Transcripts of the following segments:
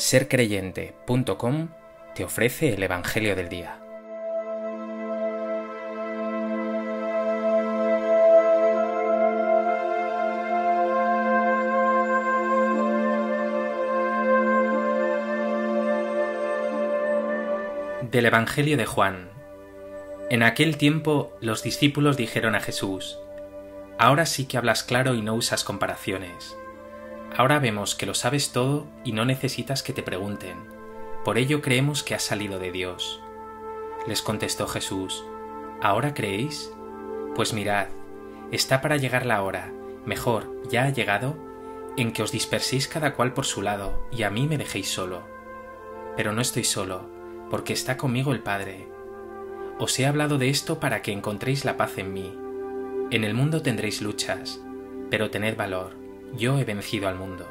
sercreyente.com te ofrece el Evangelio del Día. Del Evangelio de Juan. En aquel tiempo los discípulos dijeron a Jesús, Ahora sí que hablas claro y no usas comparaciones. Ahora vemos que lo sabes todo y no necesitas que te pregunten. Por ello creemos que has salido de Dios. Les contestó Jesús, ¿ahora creéis? Pues mirad, está para llegar la hora, mejor, ya ha llegado, en que os disperséis cada cual por su lado y a mí me dejéis solo. Pero no estoy solo, porque está conmigo el Padre. Os he hablado de esto para que encontréis la paz en mí. En el mundo tendréis luchas, pero tened valor yo he vencido al mundo.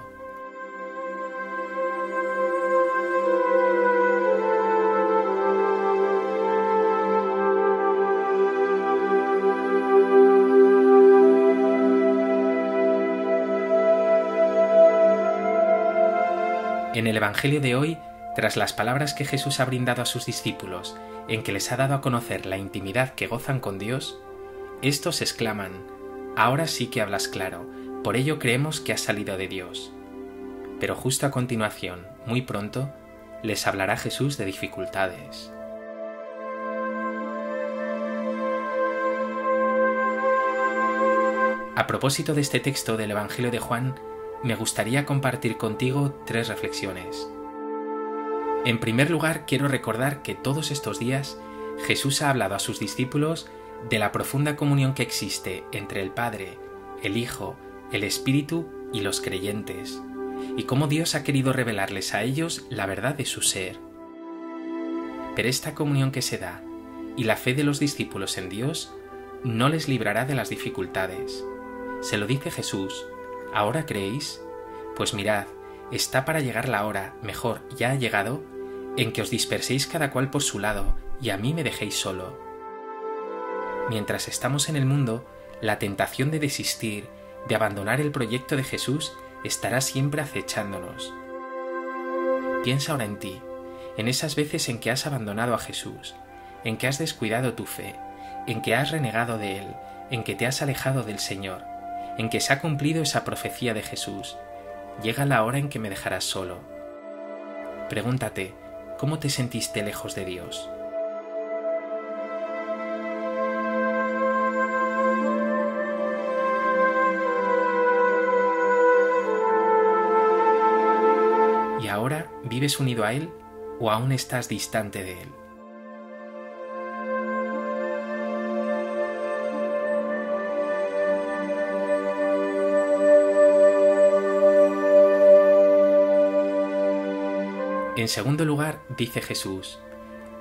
En el Evangelio de hoy, tras las palabras que Jesús ha brindado a sus discípulos, en que les ha dado a conocer la intimidad que gozan con Dios, estos exclaman, Ahora sí que hablas claro, por ello creemos que ha salido de Dios. Pero justo a continuación, muy pronto, les hablará Jesús de dificultades. A propósito de este texto del Evangelio de Juan, me gustaría compartir contigo tres reflexiones. En primer lugar, quiero recordar que todos estos días Jesús ha hablado a sus discípulos de la profunda comunión que existe entre el Padre, el Hijo el Espíritu y los creyentes, y cómo Dios ha querido revelarles a ellos la verdad de su ser. Pero esta comunión que se da y la fe de los discípulos en Dios no les librará de las dificultades. Se lo dice Jesús, ¿ahora creéis? Pues mirad, está para llegar la hora, mejor, ya ha llegado, en que os disperséis cada cual por su lado y a mí me dejéis solo. Mientras estamos en el mundo, la tentación de desistir de abandonar el proyecto de Jesús estará siempre acechándonos. Piensa ahora en ti, en esas veces en que has abandonado a Jesús, en que has descuidado tu fe, en que has renegado de Él, en que te has alejado del Señor, en que se ha cumplido esa profecía de Jesús. Llega la hora en que me dejarás solo. Pregúntate, ¿cómo te sentiste lejos de Dios? Vives unido a Él o aún estás distante de Él. En segundo lugar, dice Jesús,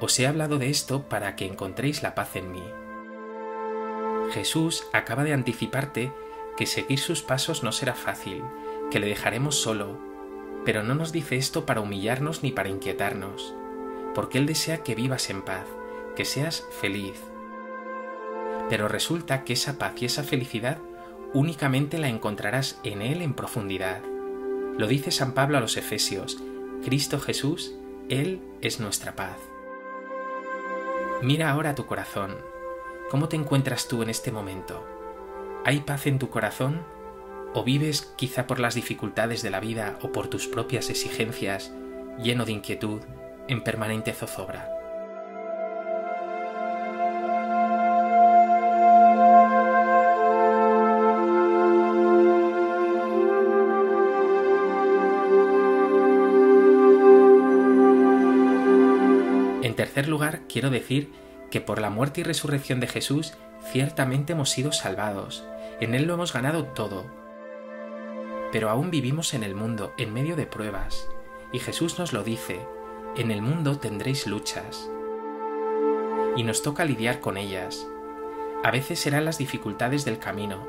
os he hablado de esto para que encontréis la paz en mí. Jesús acaba de anticiparte que seguir sus pasos no será fácil, que le dejaremos solo, pero no nos dice esto para humillarnos ni para inquietarnos, porque Él desea que vivas en paz, que seas feliz. Pero resulta que esa paz y esa felicidad únicamente la encontrarás en Él en profundidad. Lo dice San Pablo a los Efesios, Cristo Jesús, Él es nuestra paz. Mira ahora tu corazón. ¿Cómo te encuentras tú en este momento? ¿Hay paz en tu corazón? O vives quizá por las dificultades de la vida o por tus propias exigencias, lleno de inquietud, en permanente zozobra. En tercer lugar, quiero decir que por la muerte y resurrección de Jesús ciertamente hemos sido salvados. En Él lo hemos ganado todo, pero aún vivimos en el mundo, en medio de pruebas, y Jesús nos lo dice, en el mundo tendréis luchas. Y nos toca lidiar con ellas. A veces serán las dificultades del camino,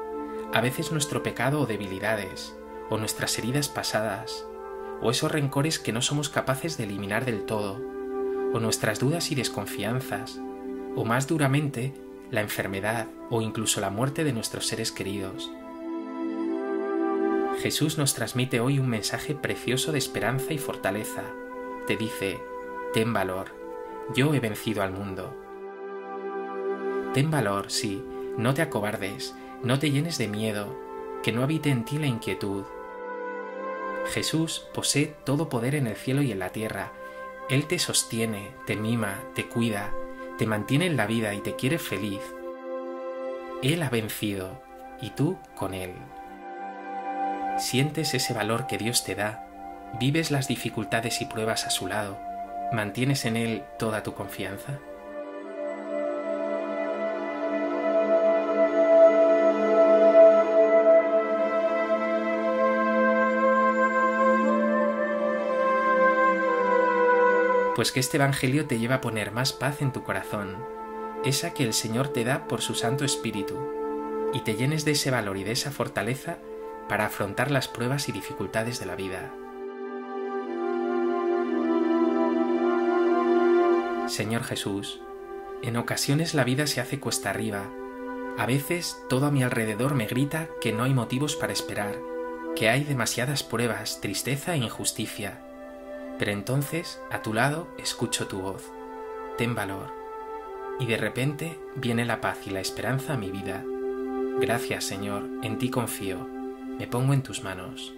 a veces nuestro pecado o debilidades, o nuestras heridas pasadas, o esos rencores que no somos capaces de eliminar del todo, o nuestras dudas y desconfianzas, o más duramente, la enfermedad o incluso la muerte de nuestros seres queridos. Jesús nos transmite hoy un mensaje precioso de esperanza y fortaleza. Te dice, ten valor, yo he vencido al mundo. Ten valor, sí, no te acobardes, no te llenes de miedo, que no habite en ti la inquietud. Jesús posee todo poder en el cielo y en la tierra. Él te sostiene, te mima, te cuida, te mantiene en la vida y te quiere feliz. Él ha vencido y tú con Él. Sientes ese valor que Dios te da, vives las dificultades y pruebas a su lado, mantienes en Él toda tu confianza. Pues que este Evangelio te lleva a poner más paz en tu corazón, esa que el Señor te da por su Santo Espíritu, y te llenes de ese valor y de esa fortaleza para afrontar las pruebas y dificultades de la vida. Señor Jesús, en ocasiones la vida se hace cuesta arriba. A veces todo a mi alrededor me grita que no hay motivos para esperar, que hay demasiadas pruebas, tristeza e injusticia. Pero entonces, a tu lado, escucho tu voz. Ten valor. Y de repente viene la paz y la esperanza a mi vida. Gracias, Señor, en ti confío me pongo en tus manos.